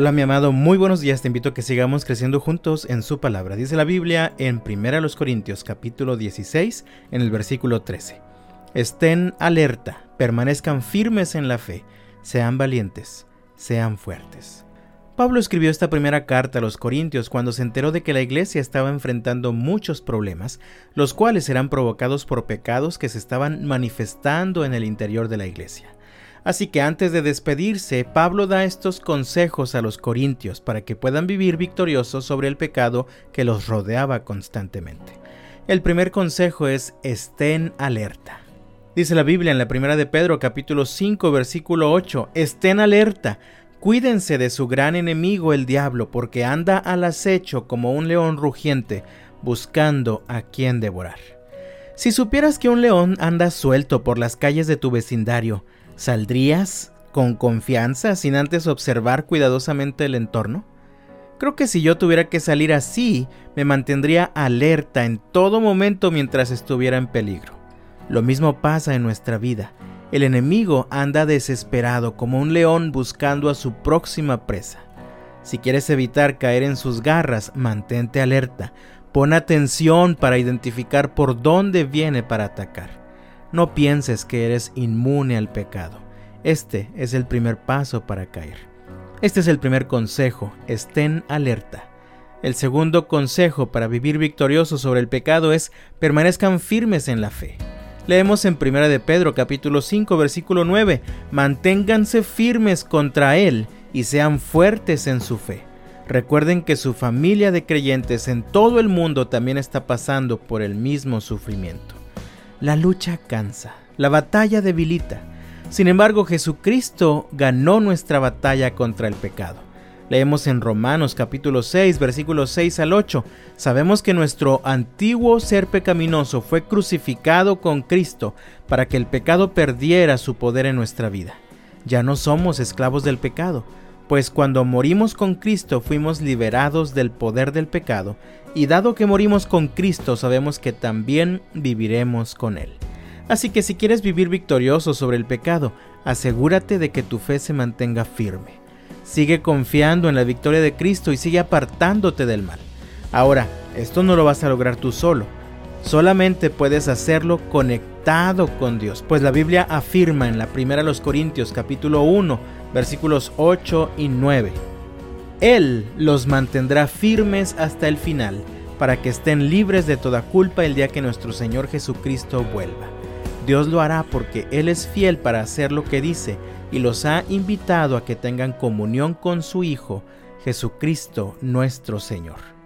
Hola mi amado, muy buenos días, te invito a que sigamos creciendo juntos en su palabra. Dice la Biblia en 1 Corintios capítulo 16 en el versículo 13. Estén alerta, permanezcan firmes en la fe, sean valientes, sean fuertes. Pablo escribió esta primera carta a los Corintios cuando se enteró de que la iglesia estaba enfrentando muchos problemas, los cuales eran provocados por pecados que se estaban manifestando en el interior de la iglesia. Así que antes de despedirse, Pablo da estos consejos a los corintios para que puedan vivir victoriosos sobre el pecado que los rodeaba constantemente. El primer consejo es estén alerta. Dice la Biblia en la primera de Pedro capítulo 5 versículo 8, estén alerta, cuídense de su gran enemigo el diablo, porque anda al acecho como un león rugiente, buscando a quien devorar. Si supieras que un león anda suelto por las calles de tu vecindario, ¿Saldrías con confianza sin antes observar cuidadosamente el entorno? Creo que si yo tuviera que salir así, me mantendría alerta en todo momento mientras estuviera en peligro. Lo mismo pasa en nuestra vida. El enemigo anda desesperado como un león buscando a su próxima presa. Si quieres evitar caer en sus garras, mantente alerta. Pon atención para identificar por dónde viene para atacar. No pienses que eres inmune al pecado. Este es el primer paso para caer. Este es el primer consejo, estén alerta. El segundo consejo para vivir victorioso sobre el pecado es permanezcan firmes en la fe. Leemos en 1 de Pedro capítulo 5 versículo 9, manténganse firmes contra él y sean fuertes en su fe. Recuerden que su familia de creyentes en todo el mundo también está pasando por el mismo sufrimiento. La lucha cansa, la batalla debilita. Sin embargo, Jesucristo ganó nuestra batalla contra el pecado. Leemos en Romanos capítulo 6, versículos 6 al 8. Sabemos que nuestro antiguo ser pecaminoso fue crucificado con Cristo para que el pecado perdiera su poder en nuestra vida. Ya no somos esclavos del pecado, pues cuando morimos con Cristo fuimos liberados del poder del pecado, y dado que morimos con Cristo sabemos que también viviremos con Él. Así que si quieres vivir victorioso sobre el pecado, asegúrate de que tu fe se mantenga firme. Sigue confiando en la victoria de Cristo y sigue apartándote del mal. Ahora, esto no lo vas a lograr tú solo. Solamente puedes hacerlo conectado con Dios, pues la Biblia afirma en la primera los Corintios capítulo 1 versículos 8 y 9. Él los mantendrá firmes hasta el final, para que estén libres de toda culpa el día que nuestro Señor Jesucristo vuelva. Dios lo hará porque Él es fiel para hacer lo que dice y los ha invitado a que tengan comunión con su Hijo, Jesucristo nuestro Señor.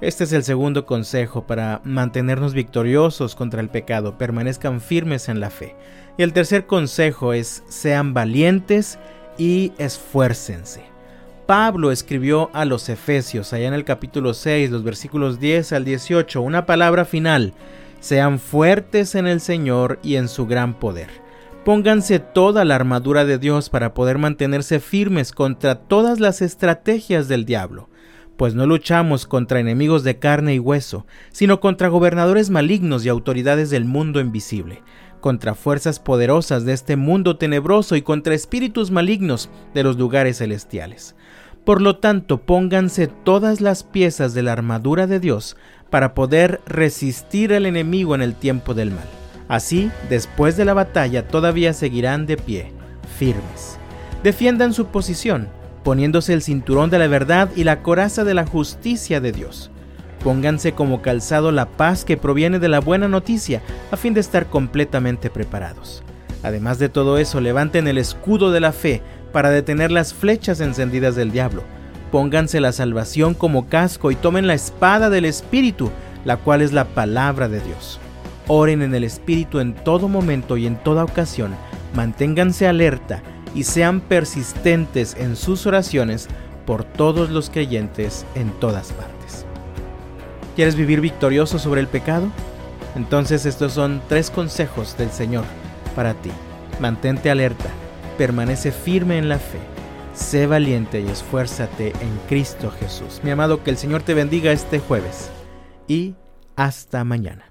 Este es el segundo consejo para mantenernos victoriosos contra el pecado, permanezcan firmes en la fe. Y el tercer consejo es sean valientes y esfuércense. Pablo escribió a los Efesios, allá en el capítulo 6, los versículos 10 al 18, una palabra final. Sean fuertes en el Señor y en su gran poder. Pónganse toda la armadura de Dios para poder mantenerse firmes contra todas las estrategias del diablo, pues no luchamos contra enemigos de carne y hueso, sino contra gobernadores malignos y autoridades del mundo invisible contra fuerzas poderosas de este mundo tenebroso y contra espíritus malignos de los lugares celestiales. Por lo tanto, pónganse todas las piezas de la armadura de Dios para poder resistir al enemigo en el tiempo del mal. Así, después de la batalla, todavía seguirán de pie, firmes. Defiendan su posición, poniéndose el cinturón de la verdad y la coraza de la justicia de Dios. Pónganse como calzado la paz que proviene de la buena noticia a fin de estar completamente preparados. Además de todo eso, levanten el escudo de la fe para detener las flechas encendidas del diablo. Pónganse la salvación como casco y tomen la espada del Espíritu, la cual es la palabra de Dios. Oren en el Espíritu en todo momento y en toda ocasión. Manténganse alerta y sean persistentes en sus oraciones por todos los creyentes en todas partes. ¿Quieres vivir victorioso sobre el pecado? Entonces estos son tres consejos del Señor para ti. Mantente alerta, permanece firme en la fe, sé valiente y esfuérzate en Cristo Jesús. Mi amado, que el Señor te bendiga este jueves y hasta mañana.